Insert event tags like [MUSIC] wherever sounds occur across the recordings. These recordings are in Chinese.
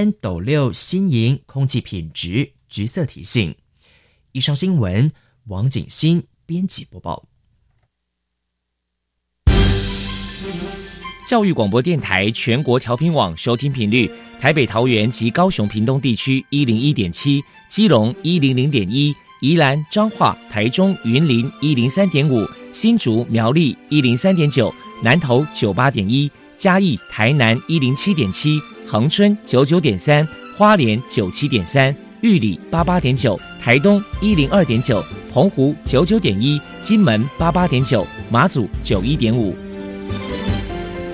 三斗六新营空气品质橘色提醒。以上新闻，王景新编辑播报。教育广播电台全国调频网收听频率：台北、桃园及高雄、屏东地区一零一点七，基隆一零零点一，宜兰、彰化、台中、云林一零三点五，新竹、苗栗一零三点九，南投九八点一，嘉义、台南一零七点七，恒春九九点三，花莲九七点三，玉里八八点九，台东一零二点九，澎湖九九点一，金门八八点九，马祖九一点五。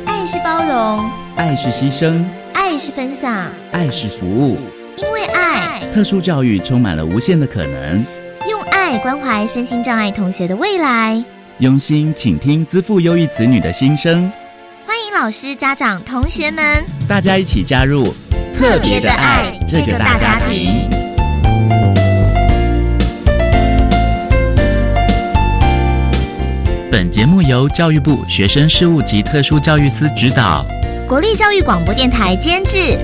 爱是包容，爱是牺牲，爱是分享，爱是服务。因为爱，特殊教育充满了无限的可能。用爱关怀身心障碍同学的未来，用心倾听资赋优异子女的心声。老师、家长、同学们，大家一起加入特别的爱这个大家庭。本节目由教育部学生事务及特殊教育司指导，国立教育广播电台监制，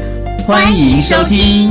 欢迎收听。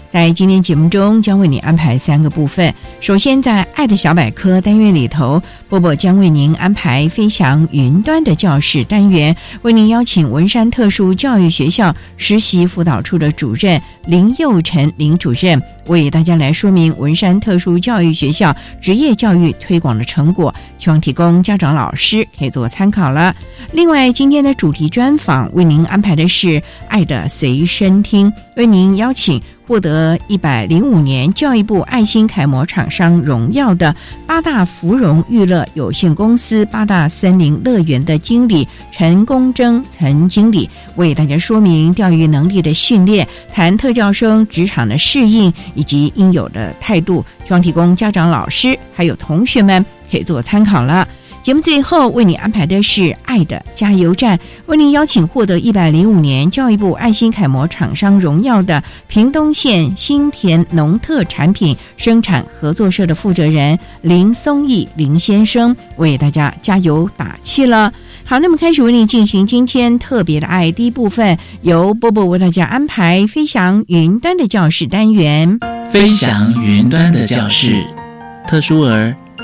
在今天节目中，将为你安排三个部分。首先，在“爱的小百科”单元里头，波波将为您安排“飞翔云端”的教室单元，为您邀请文山特殊教育学校实习辅导处的主任林佑成林主任，为大家来说明文山特殊教育学校职业教育推广的成果，希望提供家长、老师可以做参考了。另外，今天的主题专访为您安排的是“爱的随身听”，为您邀请。获得一百零五年教育部爱心楷模厂商荣耀的八大芙蓉娱乐有限公司八大森林乐园的经理陈公贞陈经理为大家说明钓鱼能力的训练，谈特教生职场的适应以及应有的态度，希望提供家长、老师还有同学们可以做参考了。节目最后为你安排的是“爱的加油站”，为您邀请获得一百零五年教育部爱心楷模厂商荣耀的屏东县新田农特产品生产合作社的负责人林松义林先生，为大家加油打气了。好，那么开始为您进行今天特别的爱第一部分，由波波为大家安排“飞翔云端的教室”单元，“飞翔云端的教室”，特殊儿。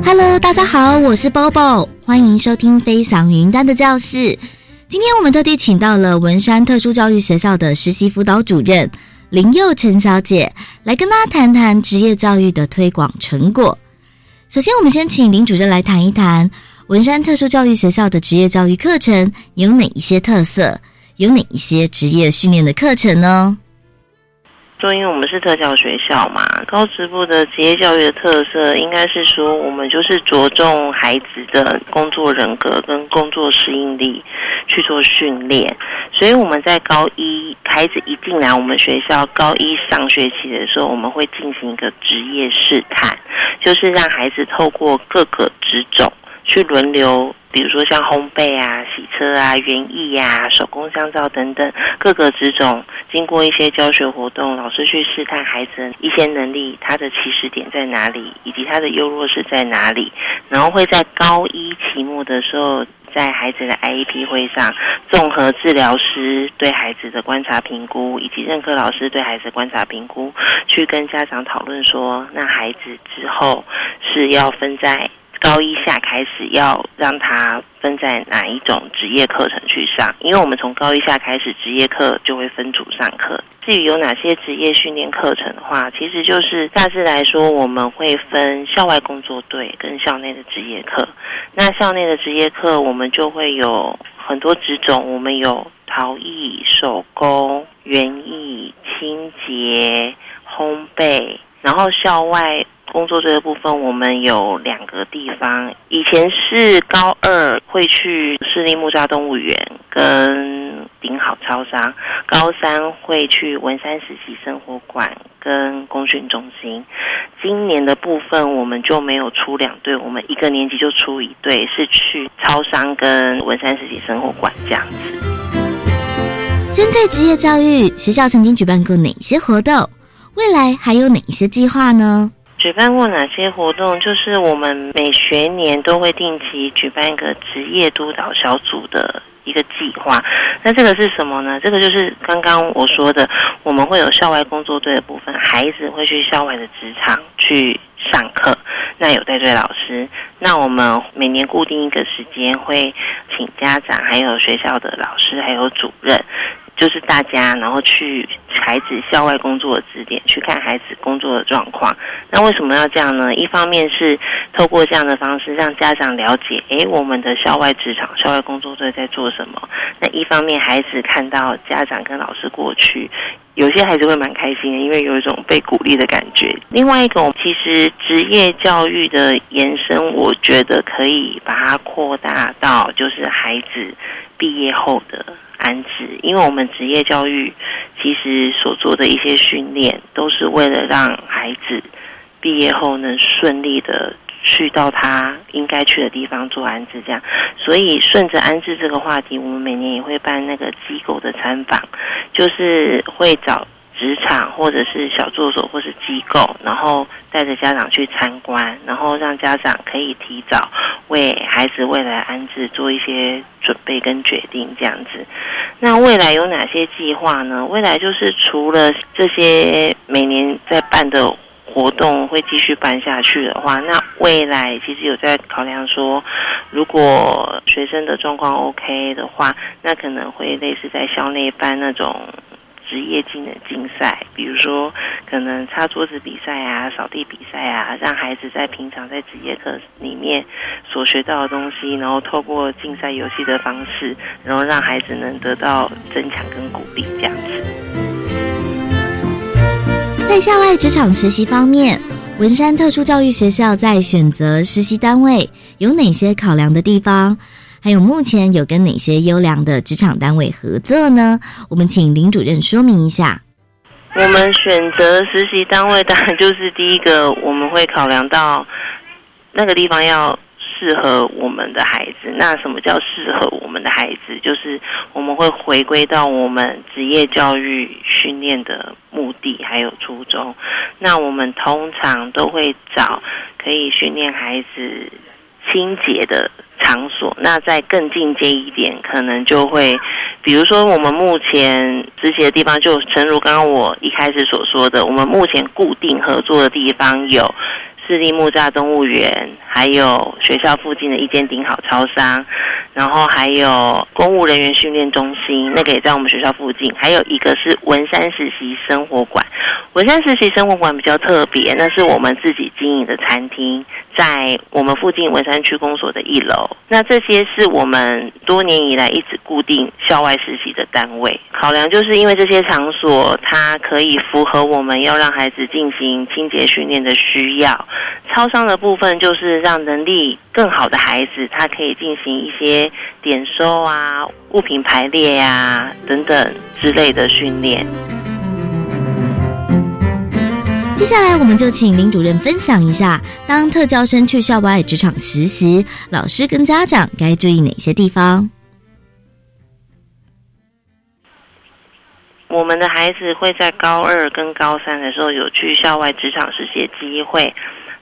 Hello，大家好，我是 Bobo，欢迎收听《飞翔云端的教室》。今天我们特地请到了文山特殊教育学校的实习辅导主任林佑成小姐，来跟大家谈谈职业教育的推广成果。首先，我们先请林主任来谈一谈文山特殊教育学校的职业教育课程有哪一些特色，有哪一些职业训练的课程呢？说，因为我们是特教学校嘛，高职部的职业教育的特色，应该是说，我们就是着重孩子的工作人格跟工作适应力去做训练。所以我们在高一孩子一进来我们学校，高一上学期的时候，我们会进行一个职业试探，就是让孩子透过各个职种去轮流。比如说像烘焙啊、洗车啊、园艺呀、手工香皂等等各个职种，经过一些教学活动，老师去试探孩子一些能力，他的起始点在哪里，以及他的优弱势在哪里，然后会在高一期末的时候，在孩子的 IEP 会上，综合治疗师对孩子的观察评估，以及任课老师对孩子观察评估，去跟家长讨论说，那孩子之后是要分在。高一下开始要让他分在哪一种职业课程去上，因为我们从高一下开始职业课就会分组上课。至于有哪些职业训练课程的话，其实就是大致来说，我们会分校外工作队跟校内的职业课。那校内的职业课，我们就会有很多职种，我们有陶艺、手工、园艺、清洁、烘焙，然后校外。工作这个部分，我们有两个地方。以前是高二会去市立木栅动物园跟顶好超商，高三会去文山实习生活馆跟工训中心。今年的部分，我们就没有出两队，我们一个年级就出一队，是去超商跟文山实习生活馆这样子。针对职业教育，学校曾经举办过哪些活动？未来还有哪些计划呢？举办过哪些活动？就是我们每学年都会定期举办一个职业督导小组的一个计划。那这个是什么呢？这个就是刚刚我说的，我们会有校外工作队的部分，孩子会去校外的职场去上课，那有带队老师。那我们每年固定一个时间，会请家长、还有学校的老师、还有主任。就是大家，然后去孩子校外工作的支点去看孩子工作的状况。那为什么要这样呢？一方面是透过这样的方式让家长了解，诶，我们的校外职场、校外工作队在做什么。那一方面，孩子看到家长跟老师过去，有些孩子会蛮开心的，因为有一种被鼓励的感觉。另外一个，其实职业教育的延伸，我觉得可以把它扩大到就是孩子毕业后的。安置，因为我们职业教育其实所做的一些训练，都是为了让孩子毕业后能顺利的去到他应该去的地方做安置。这样，所以顺着安置这个话题，我们每年也会办那个机构的参访，就是会找。职场或者是小作所或是机构，然后带着家长去参观，然后让家长可以提早为孩子未来安置做一些准备跟决定，这样子。那未来有哪些计划呢？未来就是除了这些每年在办的活动会继续办下去的话，那未来其实有在考量说，如果学生的状况 OK 的话，那可能会类似在校内办那种。职业技能竞赛，比如说可能擦桌子比赛啊、扫地比赛啊，让孩子在平常在职业课里面所学到的东西，然后透过竞赛游戏的方式，然后让孩子能得到增强跟鼓励，这样子。在校外职场实习方面，文山特殊教育学校在选择实习单位有哪些考量的地方？还有目前有跟哪些优良的职场单位合作呢？我们请林主任说明一下。我们选择实习单位，当然就是第一个，我们会考量到那个地方要适合我们的孩子。那什么叫适合我们的孩子？就是我们会回归到我们职业教育训练的目的还有初衷。那我们通常都会找可以训练孩子清洁的。场所，那再更进阶一点，可能就会，比如说我们目前实习的地方，就诚如刚刚我一开始所说的，我们目前固定合作的地方有市立木栅动物园，还有学校附近的一间顶好超商，然后还有公务人员训练中心，那个也在我们学校附近，还有一个是文山实习生活馆。文山实习生活馆比较特别，那是我们自己经营的餐厅。在我们附近文山区公所的一楼，那这些是我们多年以来一直固定校外实习的单位。考量就是因为这些场所，它可以符合我们要让孩子进行清洁训练的需要。超商的部分就是让能力更好的孩子，他可以进行一些点收啊、物品排列呀等等之类的训练。接下来，我们就请林主任分享一下，当特教生去校外职场实习，老师跟家长该注意哪些地方？我们的孩子会在高二跟高三的时候有去校外职场实习机会。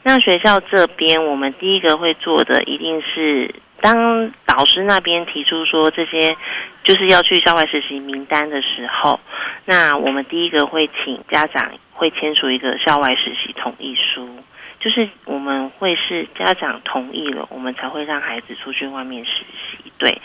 那学校这边，我们第一个会做的，一定是当导师那边提出说这些就是要去校外实习名单的时候，那我们第一个会请家长。会签署一个校外实习同意书，就是我们会是家长同意了，我们才会让孩子出去外面实习。对，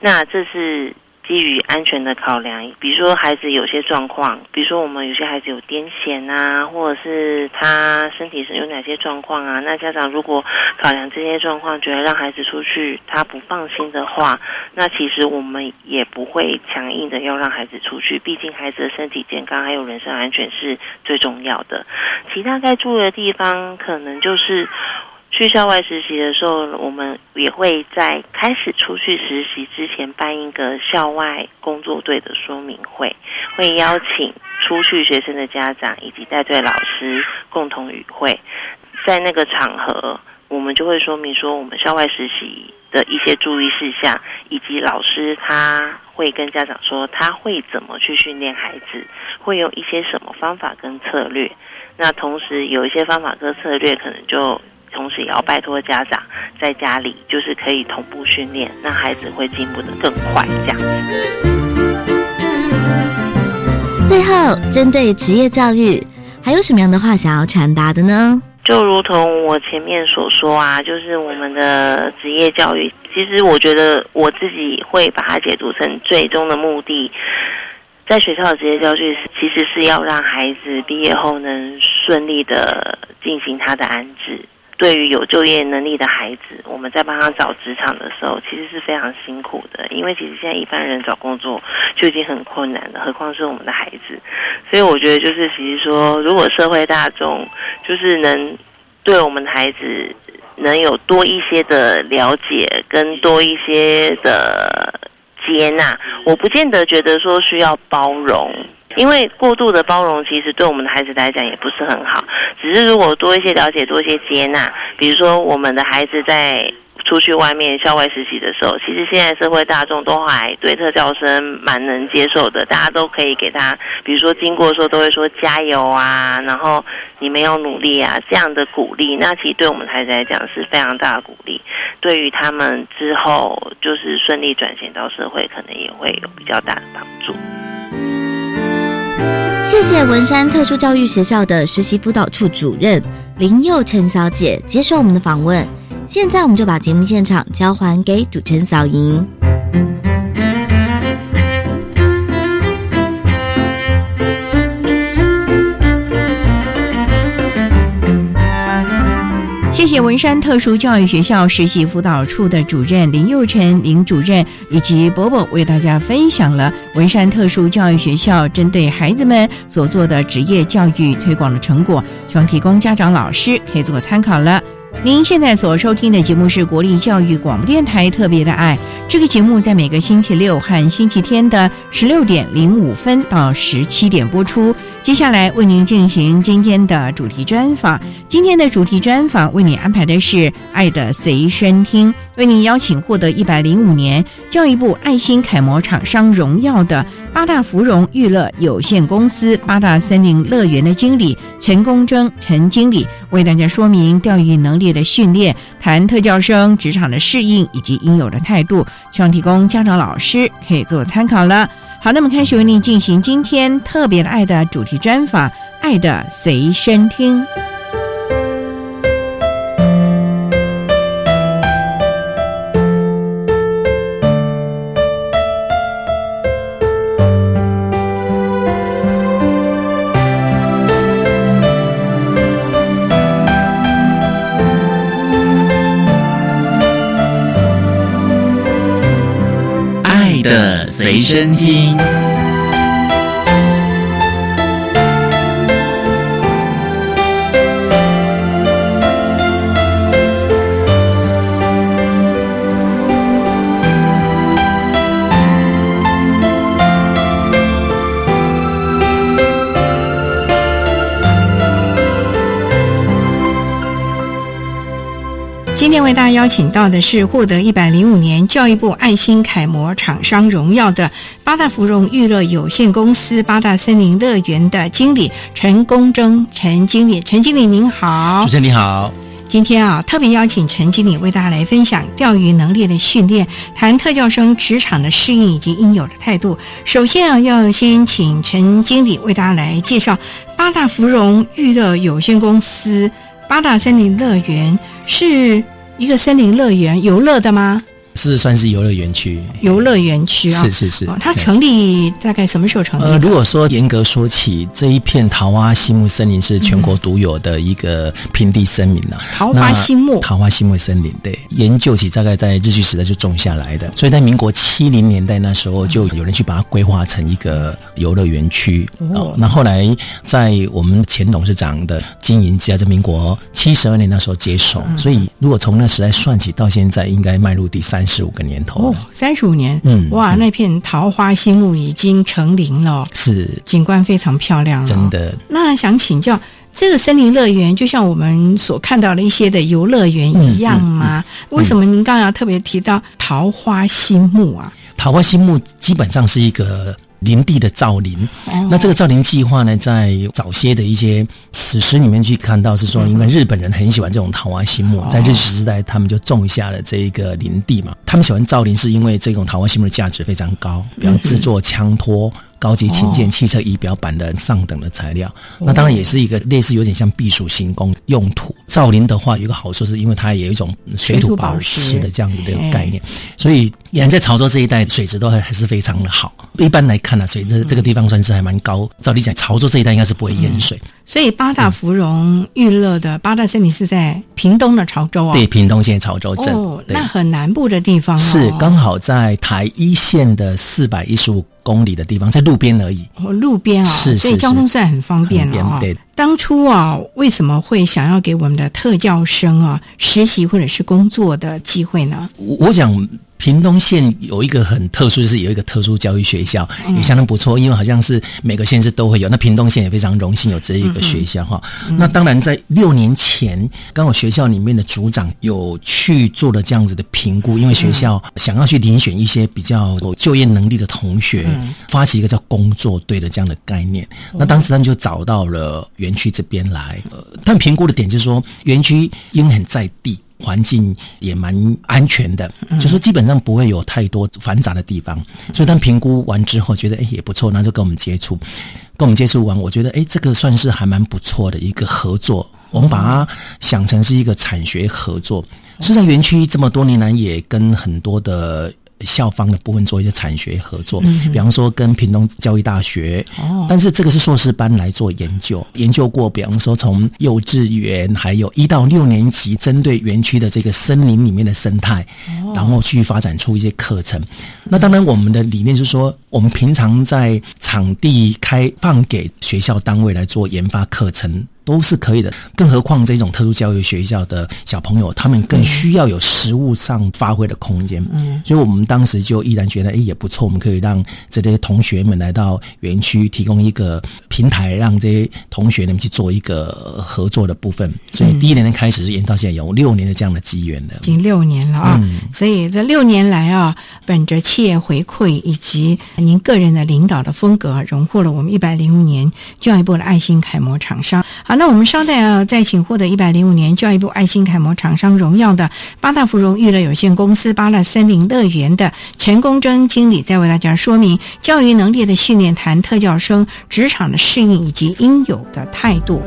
那这是。基于安全的考量，比如说孩子有些状况，比如说我们有些孩子有癫痫啊，或者是他身体是有哪些状况啊？那家长如果考量这些状况，觉得让孩子出去他不放心的话，那其实我们也不会强硬的要让孩子出去。毕竟孩子的身体健康还有人身安全是最重要的。其他该注意的地方，可能就是。去校外实习的时候，我们也会在开始出去实习之前办一个校外工作队的说明会，会邀请出去学生的家长以及带队老师共同与会。在那个场合，我们就会说明说我们校外实习的一些注意事项，以及老师他会跟家长说他会怎么去训练孩子，会用一些什么方法跟策略。那同时有一些方法跟策略可能就。同时也要拜托家长在家里，就是可以同步训练，那孩子会进步的更快。这样子。最后，针对职业教育，还有什么样的话想要传达的呢？就如同我前面所说啊，就是我们的职业教育，其实我觉得我自己会把它解读成最终的目的，在学校的职业教育其实是要让孩子毕业后能顺利的进行他的安置。对于有就业能力的孩子，我们在帮他找职场的时候，其实是非常辛苦的。因为其实现在一般人找工作就已经很困难了，何况是我们的孩子。所以我觉得，就是其实说，如果社会大众就是能对我们的孩子能有多一些的了解，跟多一些的接纳，我不见得觉得说需要包容。因为过度的包容，其实对我们的孩子来讲也不是很好。只是如果多一些了解，多一些接纳，比如说我们的孩子在出去外面校外实习的时候，其实现在社会大众都还对特教生蛮能接受的，大家都可以给他，比如说经过的时候都会说加油啊，然后你们要努力啊这样的鼓励，那其实对我们孩子来讲是非常大的鼓励，对于他们之后就是顺利转型到社会，可能也会有比较大的帮助。谢谢文山特殊教育学校的实习辅导处主任林佑陈小姐接受我们的访问。现在我们就把节目现场交还给主持人小莹。谢谢文山特殊教育学校实习辅导处的主任林佑成林主任以及伯伯为大家分享了文山特殊教育学校针对孩子们所做的职业教育推广的成果，希望提供家长老师可以做参考了。您现在所收听的节目是国立教育广播电台特别的爱。这个节目在每个星期六和星期天的十六点零五分到十七点播出。接下来为您进行今天的主题专访。今天的主题专访为你安排的是《爱的随身听》，为您邀请获得一百零五年教育部爱心楷模厂商荣耀的八大芙蓉娱乐有限公司八大森林乐园的经理陈功征陈经理，为大家说明钓鱼能力的训练，谈特教生职场的适应以及应有的态度，希望提供家长老师可以做参考了。好，那么开始为您进行今天特别的爱的主题专访，《爱的随身听》。随身听。今天为大家邀请到的是获得一百零五年教育部爱心楷模厂商荣耀的八大芙蓉娱乐有限公司八大森林乐园的经理陈功征陈经理，陈经理您好，主持人你好。今天啊，特别邀请陈经理为大家来分享钓鱼能力的训练，谈特教生职场的适应以及应有的态度。首先啊，要先请陈经理为大家来介绍八大芙蓉娱乐有限公司。八大森林乐园是一个森林乐园游乐的吗？是算是游乐园区，游乐园区啊，是是是。哦。它成立大概什么时候成立呃，如果说严格说起，这一片桃花心木森林是全国独有的一个平地森林了、桃花心木。桃花心木森林，对，研究起大概在日据时代就种下来的，所以在民国七零年代那时候就有人去把它规划成一个游乐园区。哦，那后来在我们前董事长的经营之下，在民国七十二年那时候接手，所以如果从那时代算起到现在，应该迈入第三十五个年头三十五年，嗯哇，嗯。那片桃花心木已经成林了，是。景观非常漂亮、哦，真。的，那想请教，这个森林乐园就像我们所看到的一些的游乐园一样吗？为什么您刚刚要特别提到桃花心木啊？桃花心木基本上是一个林地的造林。哦那这个造林计划呢，在早些的一些史实里面去看到，是说因为日本人很喜欢这种桃花心木，在日治时代他们就种下了这一个林地嘛。他们喜欢造林，是因为这种桃花心木的价值非常高，比方制作枪托。高级琴键、汽车仪表板的上等的材料，那当然也是一个类似有点像避暑行宫用途。造林的话，有一个好处是因为它也有一种水土保持的这样子的一个概念，所以沿在潮州这一带水质都还还是非常的好。一般来看呢、水这这个地方算是还蛮高。照理讲，潮州这一带应该是不会淹水。所以八大芙蓉娱乐的八大森林是在屏东的潮州啊。对，屏东县潮州镇，哦，那很南部的地方、哦、是刚好在台一线的四百一十五公里的地方，在路边而已。哦路边啊、是是所以交通算很方便了啊、对当初啊，为什么会想要给我们的特教生啊实习或者是工作的机会呢？我我想。屏东县有一个很特殊，就是有一个特殊教育学校，也相当不错，因为好像是每个县市都会有。那屏东县也非常荣幸有这一个学校哈。那当然，在六年前，刚好学校里面的组长有去做了这样子的评估，因为学校想要去遴选一些比较有就业能力的同学，发起一个叫工作队的这样的概念。那当时他们就找到了园区这边来，呃，他们评估的点就是说，园区因为很在地。环境也蛮安全的，就说基本上不会有太多繁杂的地方，所以他们评估完之后觉得哎也不错，那就跟我们接触，跟我们接触完，我觉得哎这个算是还蛮不错的一个合作，我们把它想成是一个产学合作。是在园区这么多年来，也跟很多的。校方的部分做一些产学合作，比方说跟屏东教育大学，哦但是这个是硕士班来做研究，研究过，比方说从幼稚园还有一到六年级，针对园区的这个森林里面的生态，然后去发展出一些课程。那当然，我们的理念是说，我们平常在场地开放给学校单位来做研发课程。都是可以的，更何况这种特殊教育学校的小朋友，他们更需要有实物上发挥的空间。嗯，所以我们当时就毅然觉得，哎，也不错，我们可以让这些同学们来到园区，提供一个平台，让这些同学们去做一个合作的部分。所以第一年的开始是延到现在有六年的这样的机缘的已。经六年了啊，嗯所以这六年来啊，本着企业回馈以及您个人的领导的风格啊，荣获了我们一百零五年教育部的爱心楷模厂商。好，那我们稍待啊，再请获得一百零五年教育部爱心楷模厂商荣耀的八大芙蓉娱乐有限公司八大森林乐园的陈公珍经理，再为大家说明教育能力的训练谈特教生职场的适应以及应有的态度。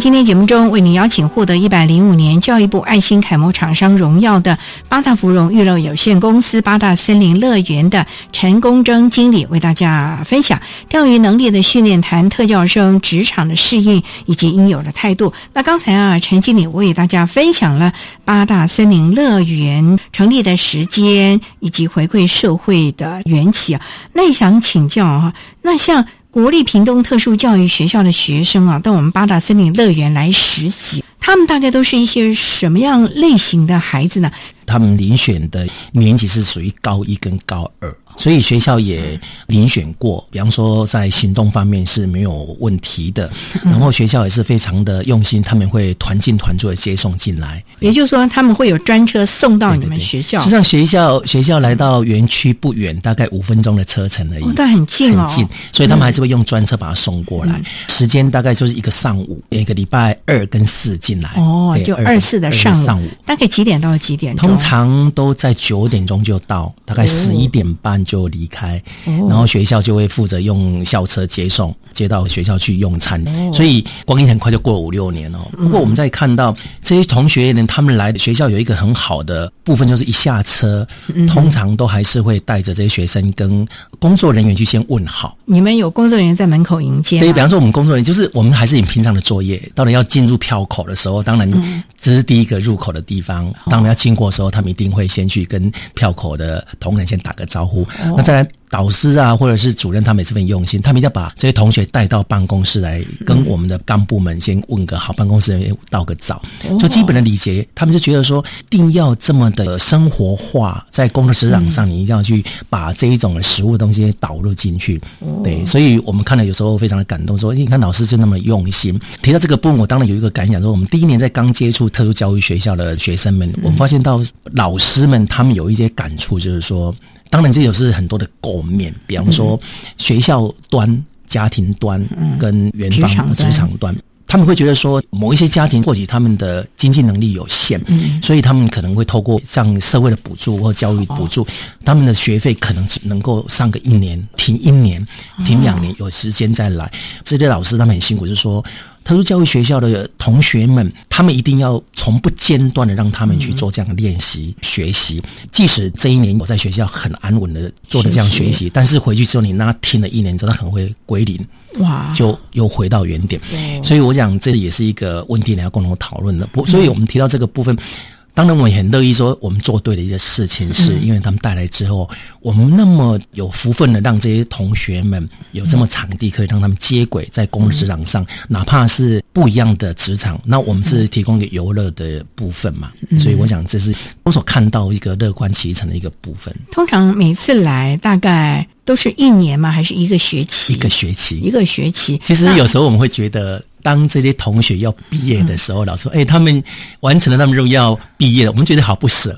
今天节目中，为您邀请获得一百零五年教育部爱心楷模厂商荣耀的八大芙蓉娱乐有限公司八大森林乐园的陈公珍经理，为大家分享钓鱼能力的训练谈特教生职场的适应以及应有的态度。那刚才啊，陈经理为大家分享了八大森林乐园成立的时间以及回馈社会的缘起啊。那也想请教啊，那像。国立屏东特殊教育学校的学生啊，到我们八大森林乐园来实习，他们大概都是一些什么样类型的孩子呢？他们遴选的年级是属于高一跟高二。所以学校也遴选过，比方说在行动方面是没有问题的，然后学校也是非常的用心，他们会团进团出的接送进来。也就是说，他们会有专车送到你们学校。实际上，学校学校来到园区不远，大概五分钟的车程而已，但很近哦，很近。所以他们还是会用专车把它送过来，时间大概就是一个上午，一个礼拜二跟四进来。哦，就二四的上午，大概几点到几点？通常都在九点钟就到，大概十一点半。就离开，然后学校就会负责用校车接送，接到学校去用餐。所以光阴很快就过了五六年哦。不过我们在看到这些同学呢，他们来学校有一个很好的部分，就是一下车，通常都还是会带着这些学生跟工作人员去先问好。你们有工作人员在门口迎接？对，比方说我们工作人员就是我们还是以平常的作业，到了要进入票口的时候，当然这是第一个入口的地方。当我们要经过的时候，他们一定会先去跟票口的同仁先打个招呼。那再来。导师啊，或者是主任，他们也是很用心，他们要把这些同学带到办公室来，跟我们的干部们先问个好，办公室人员道个早，就基本的礼节。他们就觉得说，一定要这么的生活化，在工作职场上，你一定要去把这一种食物的东西导入进去。对，所以我们看了有时候非常的感动，说你看老师就那么用心。提到这个部分，我当然有一个感想，说我们第一年在刚接触特殊教育学校的学生们，我们发现到老师们他们有一些感触，就是说。当然，这也是很多的构面，比方说学校端、家庭端跟园方职场端，他们会觉得说，某一些家庭或许他们的经济能力有限，所以他们可能会透过像社会的补助或教育补助，他们的学费可能只能够上个一年，停一年，停两年，有时间再来。这些老师他们很辛苦，就是说。特殊教育学校的同学们，他们一定要从不间断的让他们去做这样的练习学习。即使这一年我在学校很安稳的做的这样学习，但是回去之后你那听了一年之后，他可能会归零，哇，就又回到原点。所以我想这也是一个问题，你要共同讨论的。不，所以我们提到这个部分。当然，我也很乐意说，我们做对的一些事情，是因为他们带来之后，我们那么有福分的让这些同学们有这么场地，可以让他们接轨在工作职场上，哪怕是不一样的职场，那我们是提供一个游乐的部分嘛。所以，我想这是我所看到一个乐观其成的一个部分。通常每次来大概都是一年吗？还是一个学期？一个学期，一个学期。其实有时候我们会觉得。当这些同学要毕业的时候，老师说：“哎，他们完成了他们任务要毕业了。”我们觉得好不舍。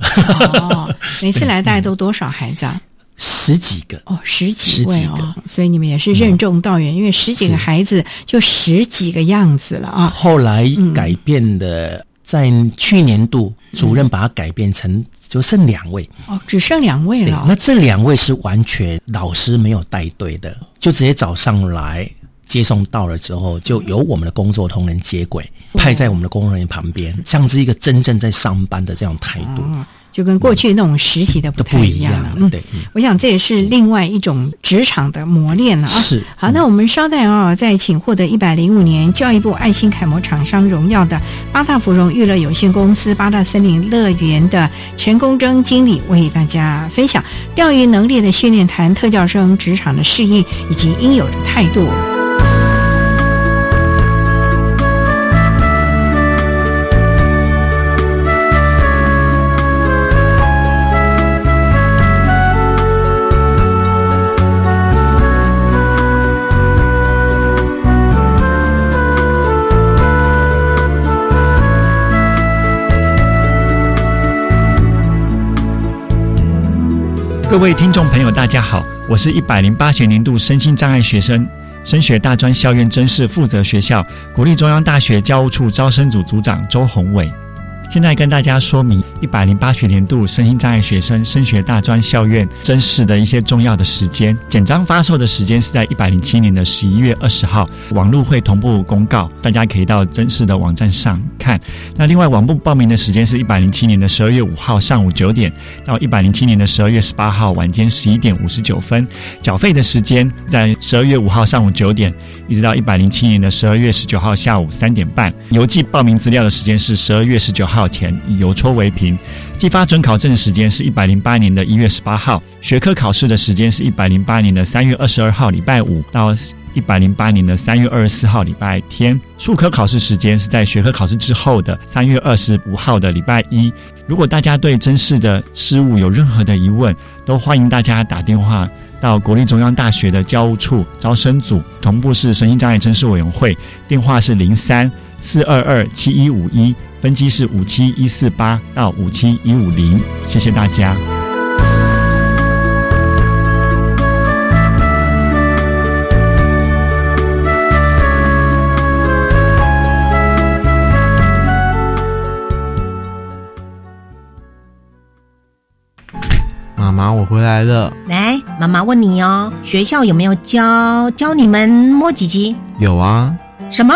哦，每次 [LAUGHS] 来大概都多少孩子啊？十几个哦，十几位哦，所以你们也是任重道远，因为十几个孩子就十几个样子了啊。后来改变的，在去年度主任把它改变成就剩两位哦，只剩两位了。那这两位是完全老师没有带队的，就直接找上来。接送到了之后，就由我们的工作同仁接轨，派在我们的工作人员旁边，像是一个真正在上班的这样态度，就跟过去那种实习的不太一样了。对，我想这也是另外一种职场的磨练了啊。是，好，那我们稍待啊，再请获得一百零五年教育部爱心楷模厂商荣耀的八大芙蓉娱乐有限公司八大森林乐园的陈公征经理为大家分享钓鱼能力的训练，谈特教生职场的适应以及应有的态度。各位听众朋友，大家好，我是一百零八学年度身心障碍学生升学大专校院真是负责学校国立中央大学教务处招生组组长周宏伟。现在跟大家说明一百零八学年度身心障碍学生升学大专校院甄试的一些重要的时间。简章发售的时间是在一百零七年的十一月二十号，网络会同步公告，大家可以到甄试的网站上看。那另外网部报名的时间是一百零七年的十二月五号上午九点到一百零七年的十二月十八号晚间十一点五十九分。缴费的时间在十二月五号上午九点，一直到一百零七年的十二月十九号下午三点半。邮寄报名资料的时间是十二月十九号。考前以邮戳为凭，寄发准考证时间是一百零八年的一月十八号，学科考试的时间是一百零八年的三月二十二号礼拜五到一百零八年的三月二十四号礼拜天。术科考试时间是在学科考试之后的三月二十五号的礼拜一。如果大家对真试的事务有任何的疑问，都欢迎大家打电话到国立中央大学的教务处招生组，同步是神经障碍真试委员会，电话是零三四二二七一五一，分机是五七一四八到五七一五零。谢谢大家。妈妈，我回来了。来，妈妈问你哦，学校有没有教教你们摸鸡鸡？有啊，什么？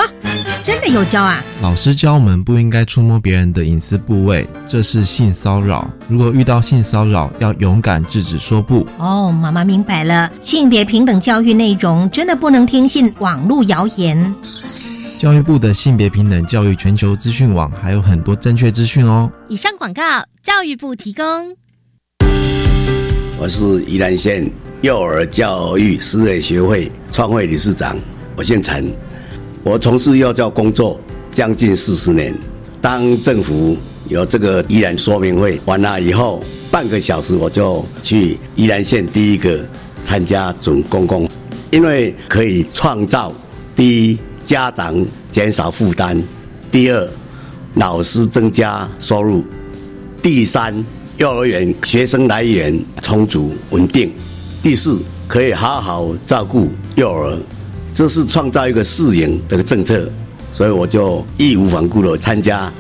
真的有教啊？老师教我们不应该触摸别人的隐私部位，这是性骚扰。如果遇到性骚扰，要勇敢制止，说不。哦，妈妈明白了。性别平等教育内容真的不能听信网络谣言。教育部的性别平等教育全球资讯网还有很多正确资讯哦。以上广告，教育部提供。我是宜兰县幼儿教育事业学会创会理事长，我姓陈。我从事幼教工作将近四十年。当政府有这个宜兰说明会完了以后，半个小时我就去宜兰县第一个参加准公共，因为可以创造第一家长减少负担，第二老师增加收入，第三。幼儿园学生来源充足稳定，第四可以好好照顾幼儿，这是创造一个适应的政策，所以我就义无反顾的参加。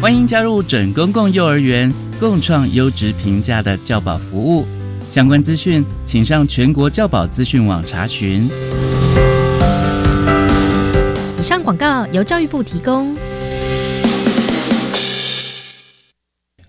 欢迎加入准公共幼儿园，共创优质平价的教保服务。相关资讯请上全国教保资讯网查询。以上广告由教育部提供。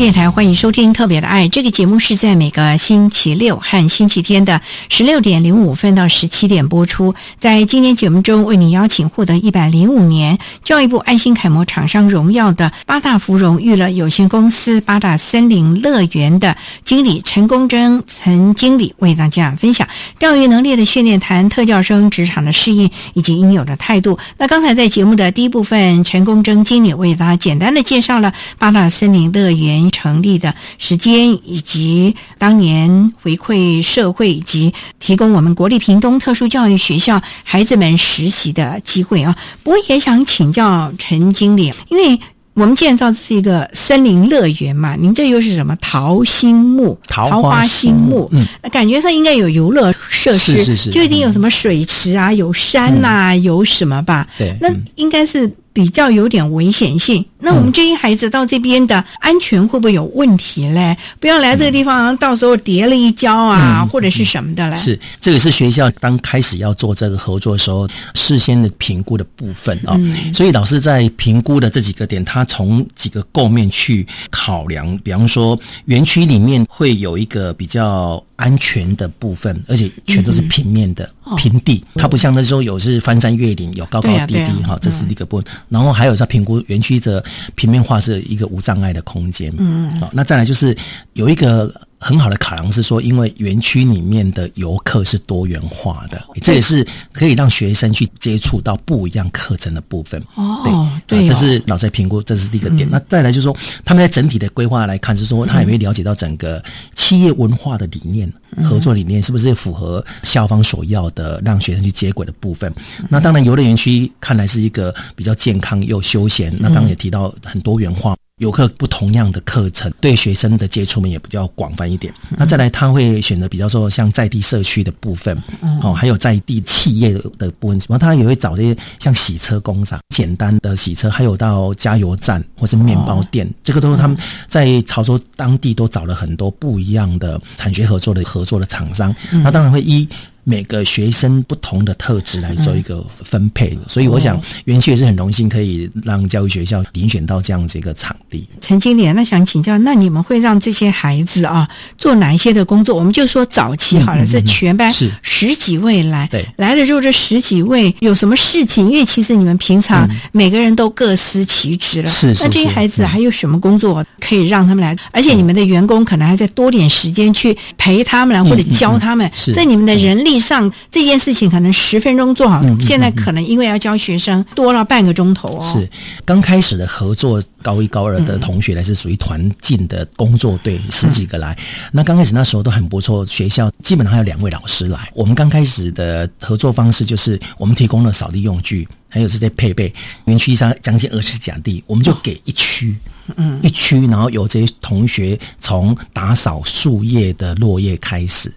电台欢迎收听《特别的爱》这个节目，是在每个星期六和星期天的十六点零五分到十七点播出。在今天节目中，为你邀请获得一百零五年教育部爱心楷模厂商荣耀的八大芙蓉娱乐有限公司八大森林乐园的经理陈功珍陈经理，为大家分享钓鱼能力的训练，谈特教生职场的适应以及应有的态度。那刚才在节目的第一部分，陈功珍经理为大家简单的介绍了八大森林乐园。成立的时间，以及当年回馈社会，以及提供我们国立屏东特殊教育学校孩子们实习的机会啊！不过也想请教陈经理，因为我们建造是一个森林乐园嘛，您这又是什么桃心木、桃花心木？嗯，感觉上应该有游乐设施，是是是，就一定有什么水池啊，有山呐，有什么吧？对，那应该是。比较有点危险性，那我们这些孩子到这边的安全会不会有问题嘞？不要来这个地方，到时候跌了一跤啊，或者是什么的嘞？是，这个是学校刚开始要做这个合作的时候事先的评估的部分啊。所以老师在评估的这几个点，他从几个构面去考量，比方说园区里面会有一个比较。安全的部分，而且全都是平面的平地，它不像那时候有是翻山越岭，有高高低低哈，这是一个部分。然后还有在评估园区的平面化是一个无障碍的空间，嗯，好，那再来就是有一个。很好的考量是说，因为园区里面的游客是多元化的，这也是可以让学生去接触到不一样课程的部分。哦，对，这是老在评估，这是第一个点。那再来就是说，他们在整体的规划来看，就是说他也会了解到整个企业文化的理念、合作理念是不是符合校方所要的，让学生去接轨的部分。那当然，游乐园区看来是一个比较健康又休闲。那刚刚也提到很多元化。有课不同样的课程，对学生的接触面也比较广泛一点。那再来，他会选择比较说像在地社区的部分，哦，还有在地企业的的部分，然后他也会找这些像洗车工厂、简单的洗车，还有到加油站或是面包店，这个都是他们在潮州当地都找了很多不一样的产学合作的合作的厂商。那当然会依。每个学生不同的特质来做一个分配，所以我想园区也是很荣幸可以让教育学校遴选到这样子一个场地。陈经理，那想请教，那你们会让这些孩子啊做哪一些的工作？我们就说早期好了，这全班是十几位来，对，来了之后这十几位有什么事情？因为其实你们平常每个人都各司其职了，是那这些孩子还有什么工作可以让他们来？而且你们的员工可能还在多点时间去陪他们来，或者教他们，在你们的人力。上这件事情可能十分钟做好，现在可能因为要教学生多了半个钟头哦。是刚开始的合作，高一高二的同学呢是属于团进的工作队，十几个来。那刚开始那时候都很不错，学校基本上还有两位老师来。我们刚开始的合作方式就是我们提供了扫地用具，还有这些配备。园区上将近二十甲地，我们就给一区，嗯，一区，然后由这些同学从打扫树叶的落叶开始。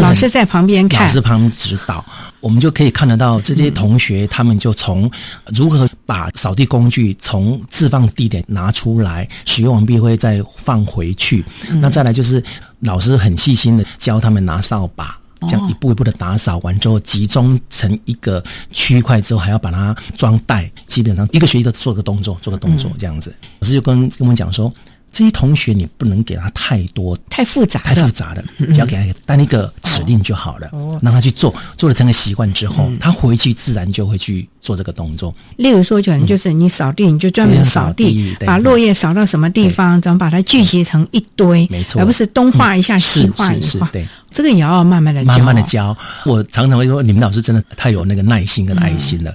老师在旁边看，老师旁边指导，我们就可以看得到这些同学，他们就从如何把扫地工具从置放地点拿出来，使用完毕会再放回去。那再来就是老师很细心的教他们拿扫把，这样一步一步的打扫完之后，集中成一个区块之后，还要把它装袋，基本上一个学期都做个动作，做个动作这样子。老师就跟跟我们讲说。这些同学，你不能给他太多、太复杂、太复杂的，只要给他单一个指令就好了，让他去做，做了成个习惯之后，他回去自然就会去做这个动作。例如说，可能就是你扫地，你就专门扫地，把落叶扫到什么地方，怎么把它聚集成一堆，没错，而不是东画一下西画一画。对，这个也要慢慢的、慢慢的教。我常常会说，你们老师真的太有那个耐心跟爱心了。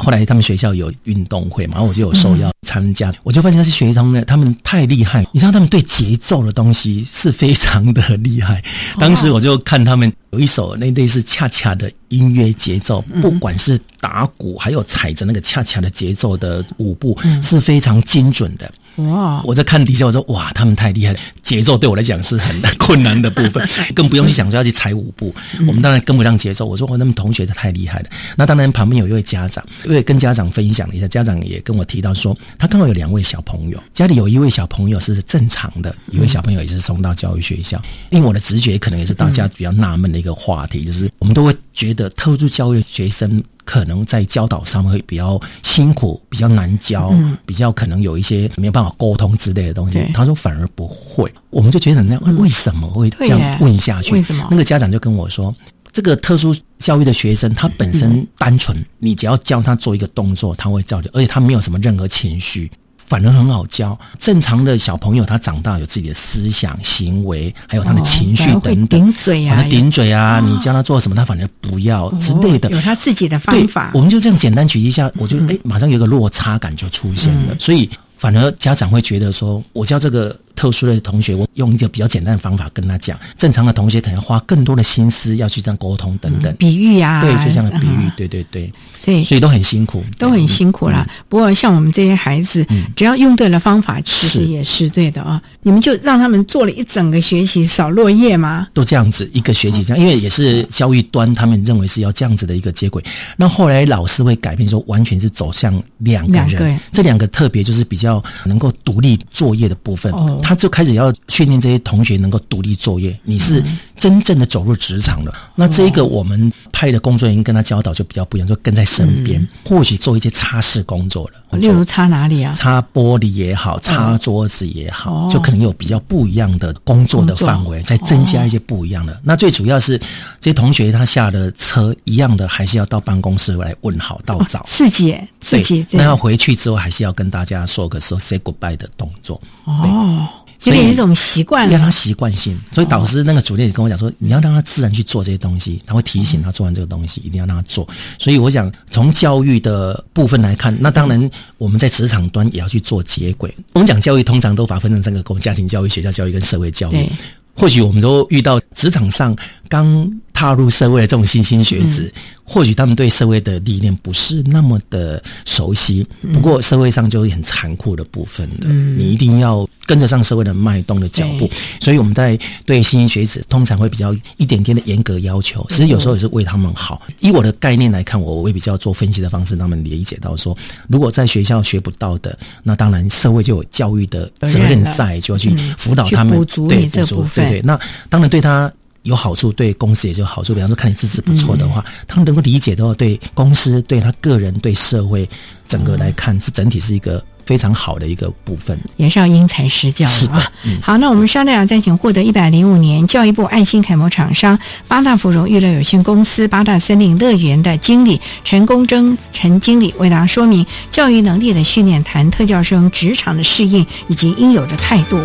后来他们学校有运动会嘛，然后我就有受邀参加，我就发现那些学生呢，他们太厉害，你知道他们对节奏的东西是非常的厉害。当时我就看他们有一首那类似恰恰的音乐节奏，不管是打鼓还有踩着那个恰恰的节奏的舞步，是非常精准的。哇！我在看底下，我说哇，他们太厉害了，节奏对我来讲是很 [LAUGHS] 困难的部分，更不用去想说要去踩舞步。我们当然跟不上节奏。我说我那么同学太厉害了。那当然旁边有一位家长，因为跟家长分享了一下，家长也跟我提到说，他刚好有两位小朋友，家里有一位小朋友是正常的，一位小朋友也是送到教育学校。因为我的直觉可能也是大家比较纳闷的一个话题，就是我们都会觉得特殊教育学生。可能在教导上会比较辛苦，比较难教，比较可能有一些没有办法沟通之类的东西。他说反而不会，我们就觉得那为什么会这样问下去？为什么？那个家长就跟我说，这个特殊教育的学生他本身单纯，你只要教他做一个动作，他会照着，而且他没有什么任何情绪。反而很好教。正常的小朋友，他长大有自己的思想、行为，还有他的情绪等等。顶嘴啊，顶嘴啊！你教他做什么，他反而不要之类的。有他自己的方法。我们就这样简单举一下，我就哎，马上有个落差感就出现了。所以反而家长会觉得说，我教这个。特殊的同学，我用一个比较简单的方法跟他讲。正常的同学可能要花更多的心思要去这样沟通等等。比喻呀，对，就这样的比喻，对对对。所以所以都很辛苦，都很辛苦啦。不过像我们这些孩子，只要用对了方法，其实也是对的啊。你们就让他们做了一整个学期扫落叶吗？都这样子一个学期这样，因为也是教育端他们认为是要这样子的一个接轨。那后来老师会改变说，完全是走向两个人，这两个特别就是比较能够独立作业的部分。他就开始要训练这些同学能够独立作业。你是真正的走入职场了，那这一个我们派的工作人员跟他教导就比较不一样，就跟在身边，或许做一些擦拭工作了。例如擦哪里啊？擦玻璃也好，擦桌子也好，就可能有比较不一样的工作的范围，再增加一些不一样的。那最主要是这些同学他下了车一样的，还是要到办公室来问好道早。自己自己，那要回去之后还是要跟大家说个说 say goodbye 的动作。哦。有点一种习惯，让他习惯性。所以导师那个主任也跟我讲说，你要让他自然去做这些东西，他会提醒他做完这个东西，一定要让他做。所以我想从教育的部分来看，那当然我们在职场端也要去做接轨。我们讲教育通常都把它分成三个：，家庭教育、学校教育跟社会教育。或许我们都遇到职场上刚踏入社会的这种新兴学子，或许他们对社会的理念不是那么的熟悉。不过社会上就有很残酷的部分的，你一定要跟得上社会的脉动的脚步。所以我们在对新兴学子通常会比较一点点的严格要求，其实有时候也是为他们好。以我的概念来看，我我会比较做分析的方式，让他们理解到说，如果在学校学不到的，那当然社会就有教育的责任在，就要去辅导他们，对这部分。对对，那当然对他。有好处，对公司也就好处。比方说，看你资质不错的话，他们能够理解的话，对公司、对他个人、对社会整个来看，是整体是一个非常好的一个部分。也是要因材施教是的。好，那我们商量再请获得一百零五年教育部爱心楷模厂商八大芙蓉娱乐有限公司八大森林乐园的经理陈功征陈经理为大家说明教育能力的训练，谈特教生职场的适应以及应有的态度。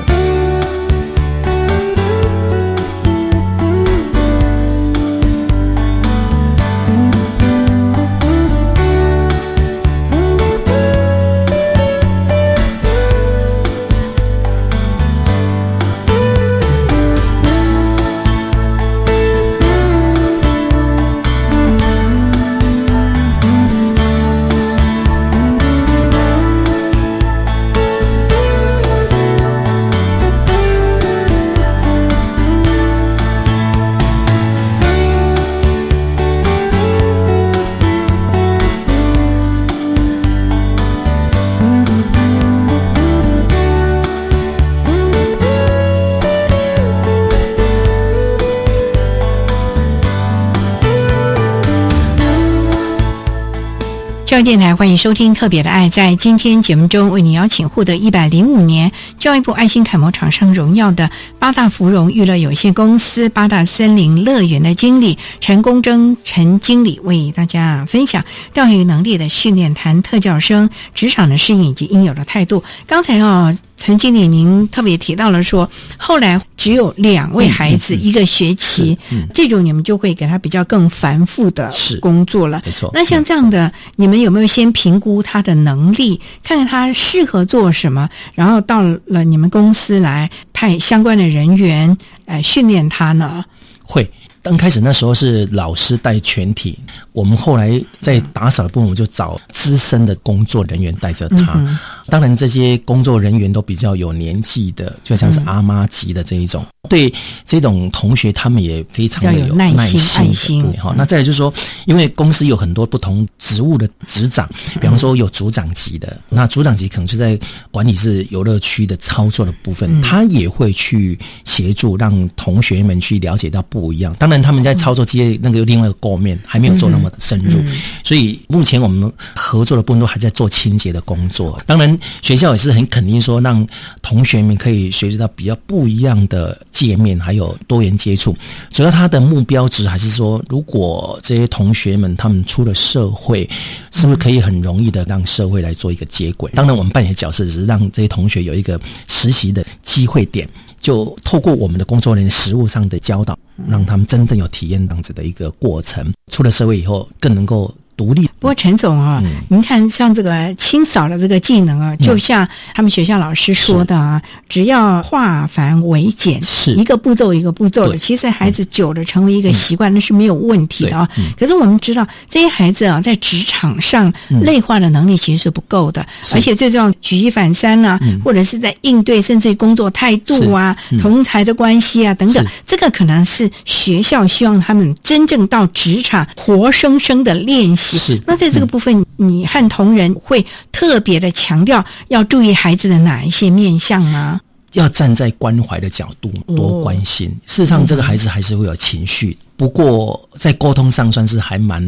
教育电台欢迎收听《特别的爱》。在今天节目中，为你邀请获得一百零五年教育部爱心楷模厂商荣耀的八大芙蓉娱乐有限公司八大森林乐园的经理陈功征陈经理，为大家分享钓鱼能力的训练，谈特教生职场的适应以及应有的态度。刚才啊。陈经理，您特别提到了说，后来只有两位孩子一个学期，这种你们就会给他比较更繁复的工作了。没错。那像这样的，你们有没有先评估他的能力，看看他适合做什么，然后到了你们公司来派相关的人员，呃，训练他呢？会。刚开始那时候是老师带全体，我们后来在打扫的部分，我就找资深的工作人员带着他。当然，这些工作人员都比较有年纪的，就像是阿妈级的这一种。对这种同学，他们也非常的有耐心。对哈，那再来就是说，因为公司有很多不同职务的职长，比方说有组长级的，那组长级可能是在管理是游乐区的操作的部分，他也会去协助让同学们去了解到不一样。当然，他们在操作这些那个另外一个构面还没有做那么深入，所以目前我们合作的部分都还在做清洁的工作。当然。学校也是很肯定说，让同学们可以学习到比较不一样的界面，还有多元接触。主要他的目标值还是说，如果这些同学们他们出了社会，是不是可以很容易的让社会来做一个接轨？当然，我们扮演的角色只是让这些同学有一个实习的机会点，就透过我们的工作人员实务上的教导，让他们真正有体验这样子的一个过程。出了社会以后，更能够。独立。不过陈总啊，您看像这个清扫的这个技能啊，就像他们学校老师说的啊，只要化繁为简，是。一个步骤一个步骤的。其实孩子久了成为一个习惯，那是没有问题的啊。可是我们知道这些孩子啊，在职场上内化的能力其实是不够的，而且最重要举一反三啊，或者是在应对甚至于工作态度啊、同才的关系啊等等，这个可能是学校希望他们真正到职场活生生的练习。是，那在这个部分，你和同仁会特别的强调要注意孩子的哪一些面相吗？要站在关怀的角度多关心。事实上，这个孩子还是会有情绪，不过在沟通上算是还蛮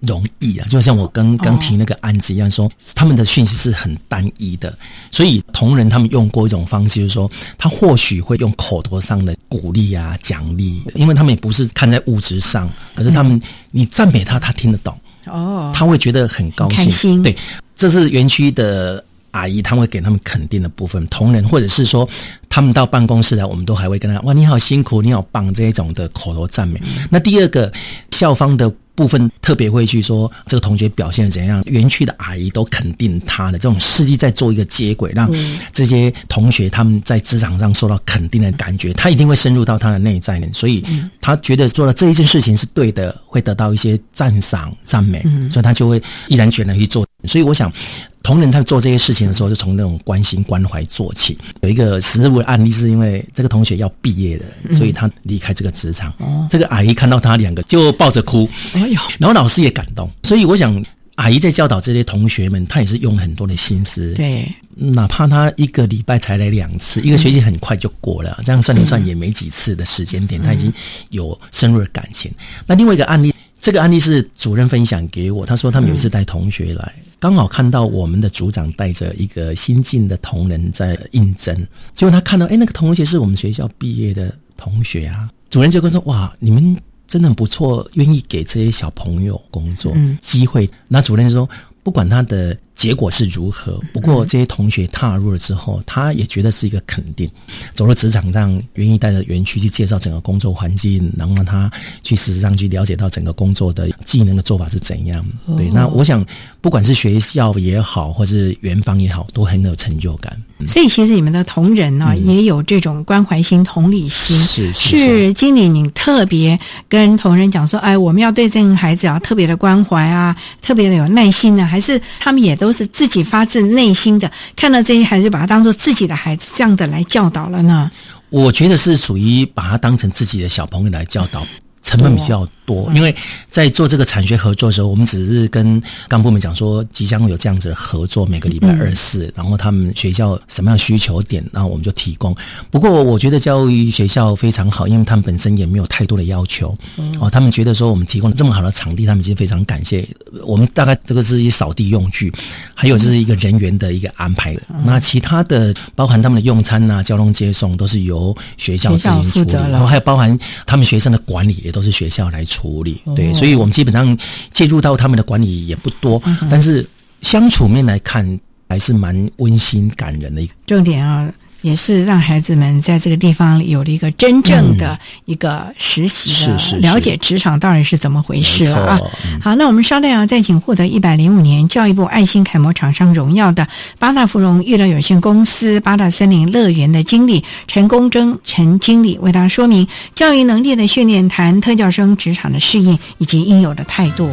容易啊。就像我刚刚提那个案子一样，说他们的讯息是很单一的，所以同仁他们用过一种方式，就是说他或许会用口头上的鼓励啊、奖励，因为他们也不是看在物质上，可是他们你赞美他，他听得懂。哦，他会觉得很高兴，对，这是园区的阿姨，他会给他们肯定的部分。同仁或者是说，他们到办公室来，我们都还会跟他哇，你好辛苦，你好棒这一种的口头赞美。那第二个校方的部分特别会去说这个同学表现的怎样，园区的阿姨都肯定他的这种事迹，在做一个接轨，让这些同学他们在职场上受到肯定的感觉，他一定会深入到他的内在的，所以他觉得做了这一件事情是对的，会得到一些赞赏、赞美，所以他就会毅然决然去做。所以我想。同仁在做这些事情的时候，就从那种关心关怀做起。有一个实物的案例，是因为这个同学要毕业了，所以他离开这个职场。这个阿姨看到他两个就抱着哭，哎呦！然后老师也感动。所以我想，阿姨在教导这些同学们，她也是用很多的心思。对，哪怕他一个礼拜才来两次，一个学期很快就过了，这样算一算也没几次的时间点，他已经有深入的感情。那另外一个案例，这个案例是主任分享给我，他说他们有一次带同学来。刚好看到我们的组长带着一个新进的同仁在应征，结果他看到，哎，那个同学是我们学校毕业的同学啊。主任就跟说：“哇，你们真的很不错，愿意给这些小朋友工作机会。”那主任就说：“不管他的。”结果是如何？不过这些同学踏入了之后，他也觉得是一个肯定。走了职场上，愿意带着园区去介绍整个工作环境，然后让他去事实上去了解到整个工作的技能的做法是怎样。对，那我想，不管是学校也好，或是园方也好，都很有成就感。所以，其实你们的同仁呢，也有这种关怀心、同理心。是是，经理，你特别跟同仁讲说，哎，我们要对这个孩子啊特别的关怀啊，特别的有耐心呢，还是他们也都。都是自己发自内心的看到这些孩子，把他当做自己的孩子，这样的来教导了呢？我觉得是属于把他当成自己的小朋友来教导。成本比较多，因为在做这个产学合作的时候，我们只是跟干部们讲说，即将有这样子的合作，每个礼拜二四，然后他们学校什么样需求点，然后我们就提供。不过我觉得教育学校非常好，因为他们本身也没有太多的要求，哦，他们觉得说我们提供了这么好的场地，他们已经非常感谢。我们大概这个是一扫地用具，还有就是一个人员的一个安排。那其他的包含他们的用餐呐、交通接送，都是由学校自行处理，然后还有包含他们学生的管理也都。都是学校来处理，对，所以我们基本上介入到他们的管理也不多，但是相处面来看，还是蛮温馨感人的一个重点啊。也是让孩子们在这个地方有了一个真正的一个实习的了解职场到底是怎么回事了啊！好，那我们稍待啊，再请获得一百零五年教育部爱心楷模厂商荣耀的八大芙蓉娱乐有限公司八大森林乐园的经理陈功征陈经理为大家说明教育能力的训练，谈特教生职场的适应以及应有的态度。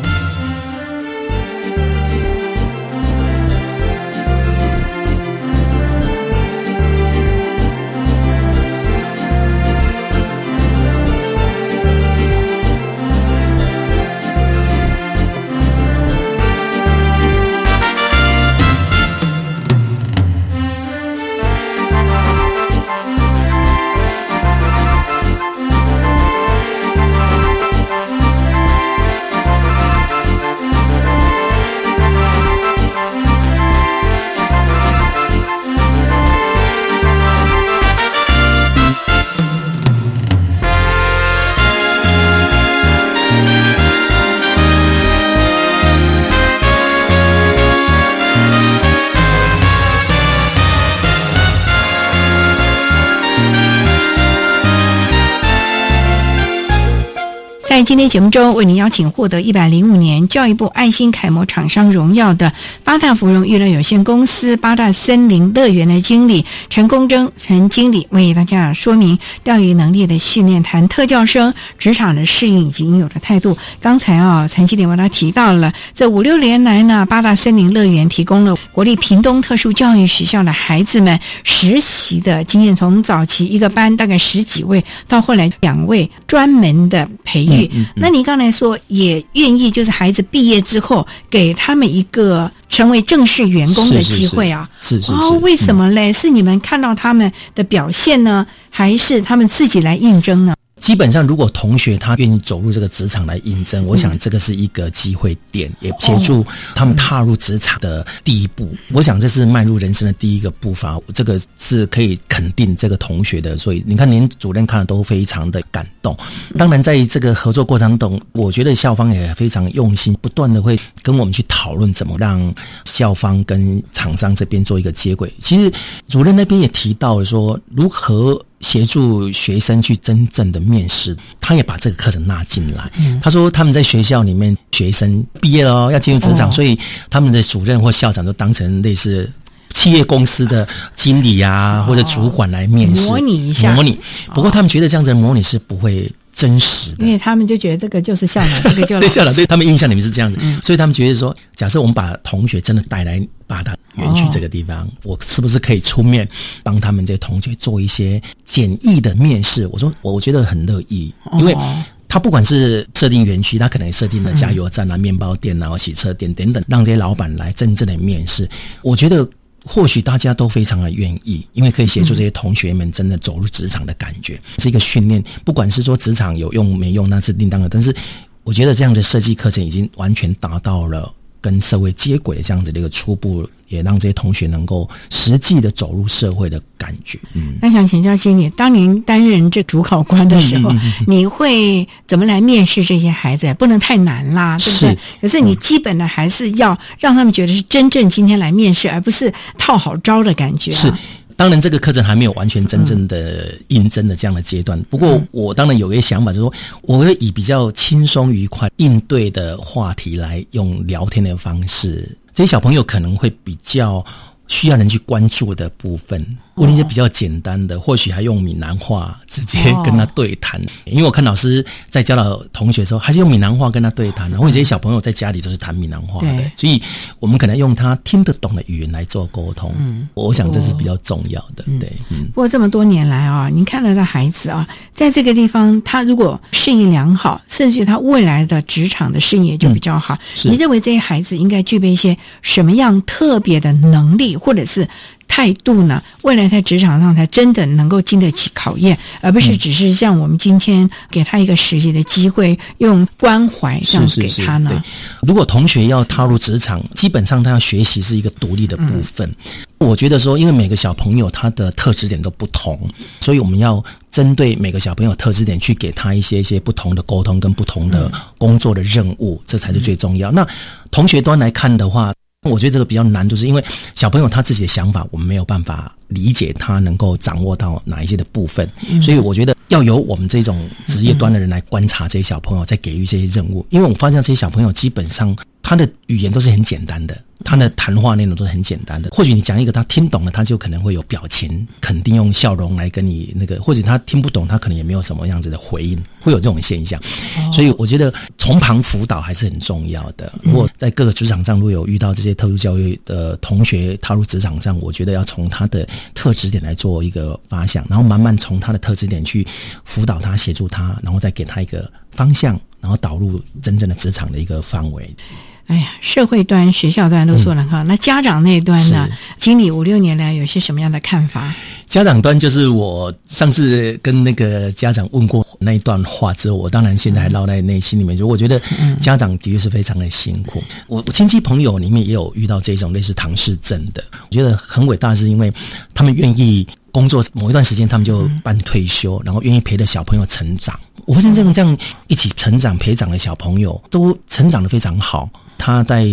今天节目中，为您邀请获得一百零五年教育部爱心楷模厂商荣耀的八大芙蓉娱乐有限公司八大森林乐园的经理陈功征陈经理，为大家说明钓鱼能力的训练，谈特教生职场的适应以及应有的态度。刚才啊，陈经理为他提到了这五六年来呢，八大森林乐园提供了国立屏东特殊教育学校的孩子们实习的经验，从早期一个班大概十几位，到后来两位专门的培育。那你刚才说也愿意，就是孩子毕业之后给他们一个成为正式员工的机会啊？是是哦，为什么嘞？是你们看到他们的表现呢，还是他们自己来应征呢？基本上，如果同学他愿意走入这个职场来应征，我想这个是一个机会点，也协助他们踏入职场的第一步。我想这是迈入人生的第一个步伐，这个是可以肯定这个同学的。所以你看，连主任看了都非常的感动。当然，在这个合作过程中，我觉得校方也非常用心，不断的会跟我们去讨论怎么让校方跟厂商这边做一个接轨。其实主任那边也提到了说，如何。协助学生去真正的面试，他也把这个课程纳进来。他说他们在学校里面，学生毕业了哦，要进入职场，所以他们的主任或校长都当成类似企业公司的经理啊或者主管来面试，模拟一下模拟。不过他们觉得这样子的模拟是不会。真实的，因为他们就觉得这个就是校长，[LAUGHS] 这个就对校长对他们印象里面是这样子，所以他们觉得说，假设我们把同学真的带来八大园区这个地方，我是不是可以出面帮他们这些同学做一些简易的面试？我说，我觉得很乐意，因为他不管是设定园区，他可能设定了加油站啊、面包店啊、洗车店等等，让这些老板来真正的面试，我觉得。或许大家都非常的愿意，因为可以协助这些同学们真的走入职场的感觉，是一个训练。不管是说职场有用没用，那是另当的。但是，我觉得这样的设计课程已经完全达到了。跟社会接轨的这样子的一个初步，也让这些同学能够实际的走入社会的感觉。嗯，那想请教经理，当您担任这主考官的时候，你会怎么来面试这些孩子？不能太难啦，对不对？可是你基本的还是要让他们觉得是真正今天来面试，而不是套好招的感觉。是。当然，这个课程还没有完全真正的应征的这样的阶段。不过，我当然有一个想法，就是说，我会以比较轻松愉快应对的话题来用聊天的方式，这些小朋友可能会比较。需要人去关注的部分，问一些比较简单的，或许还用闽南话直接跟他对谈。因为我看老师在教导同学的时候，还是用闽南话跟他对谈。然后这些小朋友在家里都是谈闽南话的，所以我们可能用他听得懂的语言来做沟通。嗯，我想这是比较重要的。对，嗯。不过这么多年来啊，您看到的孩子啊，在这个地方，他如果适应良好，甚至他未来的职场的适应也就比较好。你认为这些孩子应该具备一些什么样特别的能力？或者是态度呢？未来在职场上才真的能够经得起考验，而不是只是像我们今天给他一个实习的机会，用关怀这样给他呢？如果同学要踏入职场，基本上他要学习是一个独立的部分。我觉得说，因为每个小朋友他的特质点都不同，所以我们要针对每个小朋友特质点去给他一些一些不同的沟通跟不同的工作的任务，这才是最重要。那同学端来看的话。我觉得这个比较难，就是因为小朋友他自己的想法，我们没有办法理解他能够掌握到哪一些的部分，所以我觉得要由我们这种职业端的人来观察这些小朋友，在给予这些任务。因为我发现这些小朋友基本上他的语言都是很简单的。他的谈话内容都是很简单的，或许你讲一个他听懂了，他就可能会有表情，肯定用笑容来跟你那个；或者他听不懂，他可能也没有什么样子的回应，会有这种现象。所以我觉得从旁辅导还是很重要的。如果在各个职场上，如果有遇到这些特殊教育的同学踏入职场上，我觉得要从他的特质点来做一个发想，然后慢慢从他的特质点去辅导他、协助他，然后再给他一个方向，然后导入真正的职场的一个范围。哎呀，社会端、学校端都做了哈，那家长那端呢？经理五六年来有些什么样的看法？家长端就是我上次跟那个家长问过那一段话之后，我当然现在还烙在内心里面。就我觉得家长的确是非常的辛苦。我我亲戚朋友里面也有遇到这种类似唐氏症的，我觉得很伟大，是因为他们愿意工作某一段时间，他们就办退休，然后愿意陪着小朋友成长。我发现这样这样一起成长、陪长的小朋友都成长的非常好。他在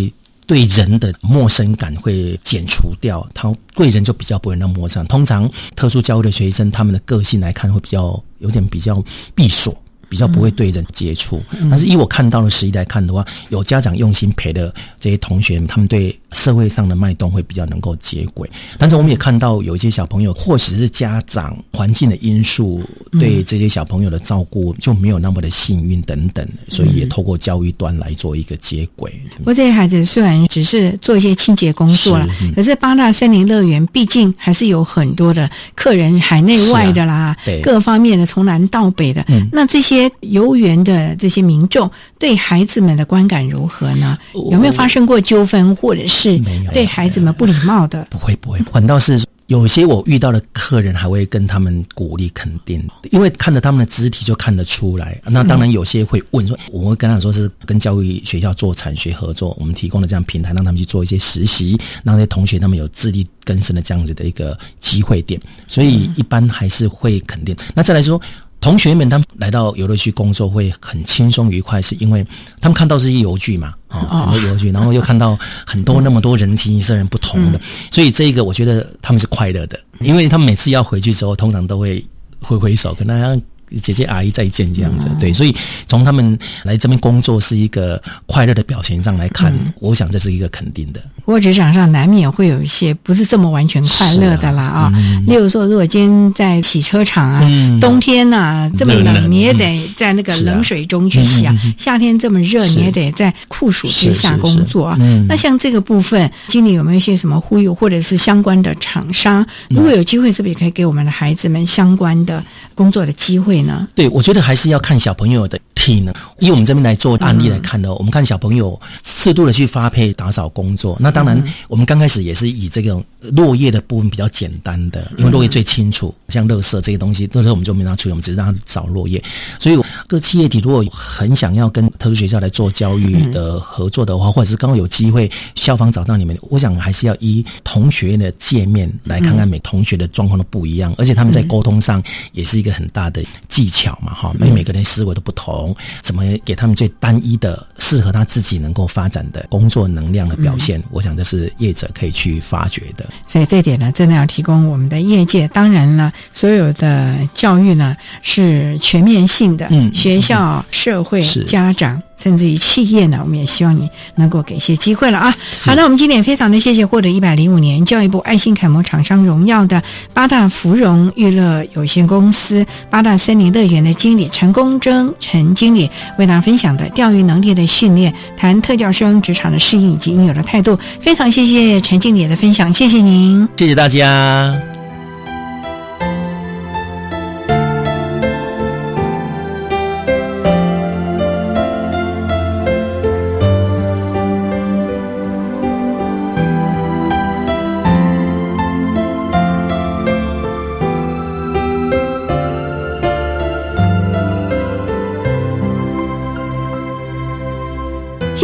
对人的陌生感会减除掉，他贵人就比较不会那么陌生。通常特殊教育的学生，他们的个性来看会比较有点比较闭锁。比较不会对人接触，但是以我看到的实例来看的话，有家长用心陪的这些同学，他们对社会上的脉动会比较能够接轨。但是我们也看到有一些小朋友，或许是家长环境的因素，对这些小朋友的照顾就没有那么的幸运等等，所以也透过教育端来做一个接轨。不过这些孩子虽然只是做一些清洁工作了，可是八大森林乐园毕竟还是有很多的客人，海内外的啦，各方面的从南到北的，那这些。游园的这些民众对孩子们的观感如何呢？有没有发生过纠纷，或者是对孩子们不礼貌的？不会，不会。反倒是有些我遇到的客人还会跟他们鼓励肯定，因为看着他们的肢体就看得出来。那当然有些会问说，我会跟他说是跟教育学校做产学合作，我们提供了这样平台，让他们去做一些实习，让那些同学他们有自力更生的这样子的一个机会点。所以一般还是会肯定。那再来说。同学们，他们来到游乐区工作会很轻松愉快，是因为他们看到是一游具嘛，啊，很多游具，然后又看到很多那么多人形色人不同的，所以这个我觉得他们是快乐的，因为他们每次要回去之后，通常都会挥挥手，跟大家姐姐阿姨再见这样子。对，所以从他们来这边工作是一个快乐的表现上来看，我想这是一个肯定的。不过职场上难免会有一些不是这么完全快乐的啦啊。例如说，如果今天在洗车场啊，冬天呐这么冷，你也得在那个冷水中去洗啊；夏天这么热，你也得在酷暑之下工作啊。那像这个部分，经理有没有一些什么呼吁，或者是相关的厂商，如果有机会，是不是也可以给我们的孩子们相关的工作的机会呢？对，我觉得还是要看小朋友的体能。以我们这边来做案例来看呢，我们看小朋友适度的去发配打扫工作，那。当然，我们刚开始也是以这种落叶的部分比较简单的，因为落叶最清楚，像垃圾这些东西，垃圾我们就没拿出来，我们只是让他扫落叶。所以各企业体如果很想要跟特殊学校来做教育的合作的话，或者是刚好有机会校方找到你们，我想还是要依同学的界面来看看每同学的状况都不一样，而且他们在沟通上也是一个很大的技巧嘛，哈，每每个人思维都不同，怎么给他们最单一的适合他自己能够发展的工作能量的表现，我。想这是业者可以去发掘的，所以这点呢，真的要提供我们的业界。当然了，所有的教育呢是全面性的，嗯，学校、社会、家长。甚至于企业呢，我们也希望你能够给一些机会了啊！好，那我们今天非常的谢谢获得一百零五年教育部爱心楷模厂商荣耀的八大芙蓉娱乐有限公司八大森林乐园的经理陈功征陈经理为大家分享的钓鱼能力的训练，谈特教生职场的适应以及应有的态度。非常谢谢陈经理的分享，谢谢您，谢谢大家。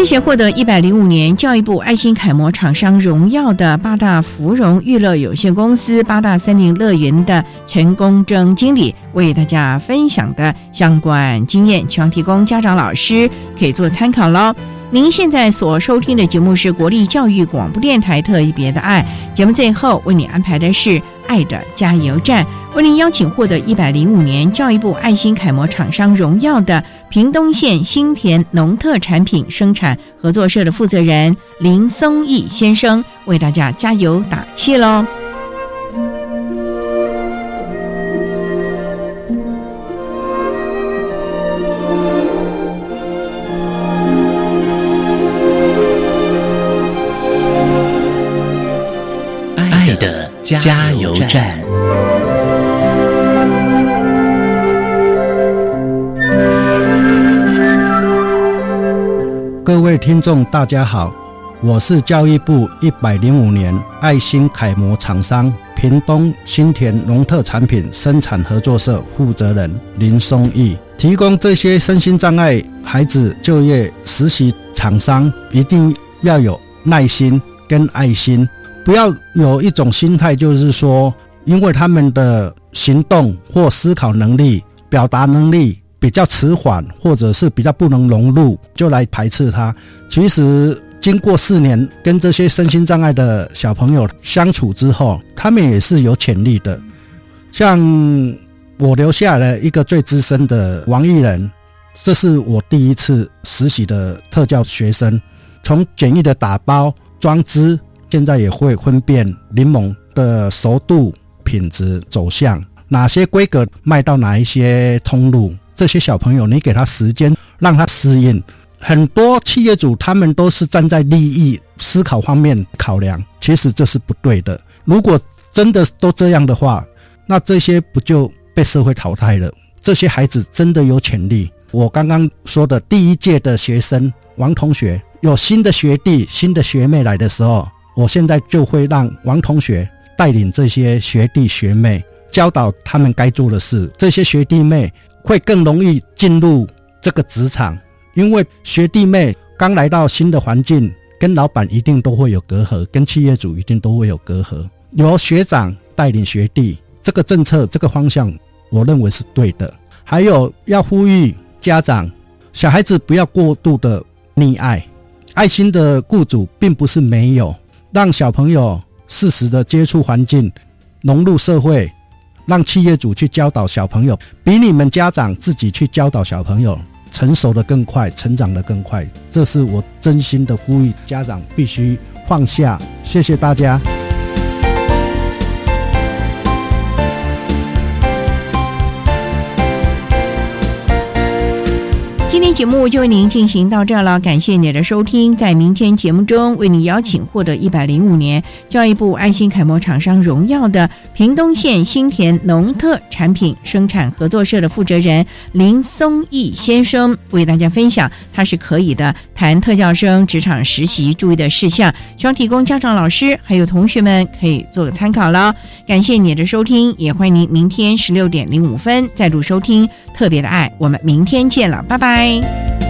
谢谢获得一百零五年教育部爱心楷模厂商荣耀的八大芙蓉娱乐有限公司八大森林乐园的陈功正经理为大家分享的相关经验，希望提供家长老师可以做参考喽。您现在所收听的节目是国立教育广播电台特别的爱节目，最后为你安排的是爱的加油站，为您邀请获得一百零五年教育部爱心楷模厂商荣耀的屏东县新田农特产品生产合作社的负责人林松义先生为大家加油打气喽。加油站。各位听众，大家好，我是教育部一百零五年爱心楷模厂商屏东新田农特产品生产合作社负责人林松义。提供这些身心障碍孩子就业实习，厂商一定要有耐心跟爱心。不要有一种心态，就是说，因为他们的行动或思考能力、表达能力比较迟缓，或者是比较不能融入，就来排斥他。其实，经过四年跟这些身心障碍的小朋友相处之后，他们也是有潜力的。像我留下了一个最资深的王艺人，这是我第一次实习的特教学生，从简易的打包装汁。现在也会分辨柠檬的熟度、品质、走向，哪些规格卖到哪一些通路。这些小朋友，你给他时间，让他适应。很多企业主他们都是站在利益思考方面考量，其实这是不对的。如果真的都这样的话，那这些不就被社会淘汰了？这些孩子真的有潜力。我刚刚说的第一届的学生王同学，有新的学弟、新的学妹来的时候。我现在就会让王同学带领这些学弟学妹，教导他们该做的事。这些学弟妹会更容易进入这个职场，因为学弟妹刚来到新的环境，跟老板一定都会有隔阂，跟企业主一定都会有隔阂。由学长带领学弟，这个政策这个方向，我认为是对的。还有要呼吁家长，小孩子不要过度的溺爱，爱心的雇主并不是没有。让小朋友适时的接触环境，融入社会，让企业主去教导小朋友，比你们家长自己去教导小朋友成熟的更快，成长的更快。这是我真心的呼吁，家长必须放下。谢谢大家。节目就为您进行到这儿了，感谢您的收听。在明天节目中，为您邀请获得一百零五年教育部爱心楷模厂商荣耀的屏东县新田农特产品生产合作社的负责人林松义先生，为大家分享他是可以的谈特教生职场实习注意的事项，希望提供家长、老师还有同学们可以做个参考了。感谢你的收听，也欢迎您明天十六点零五分再度收听特别的爱。我们明天见了，拜拜。listening.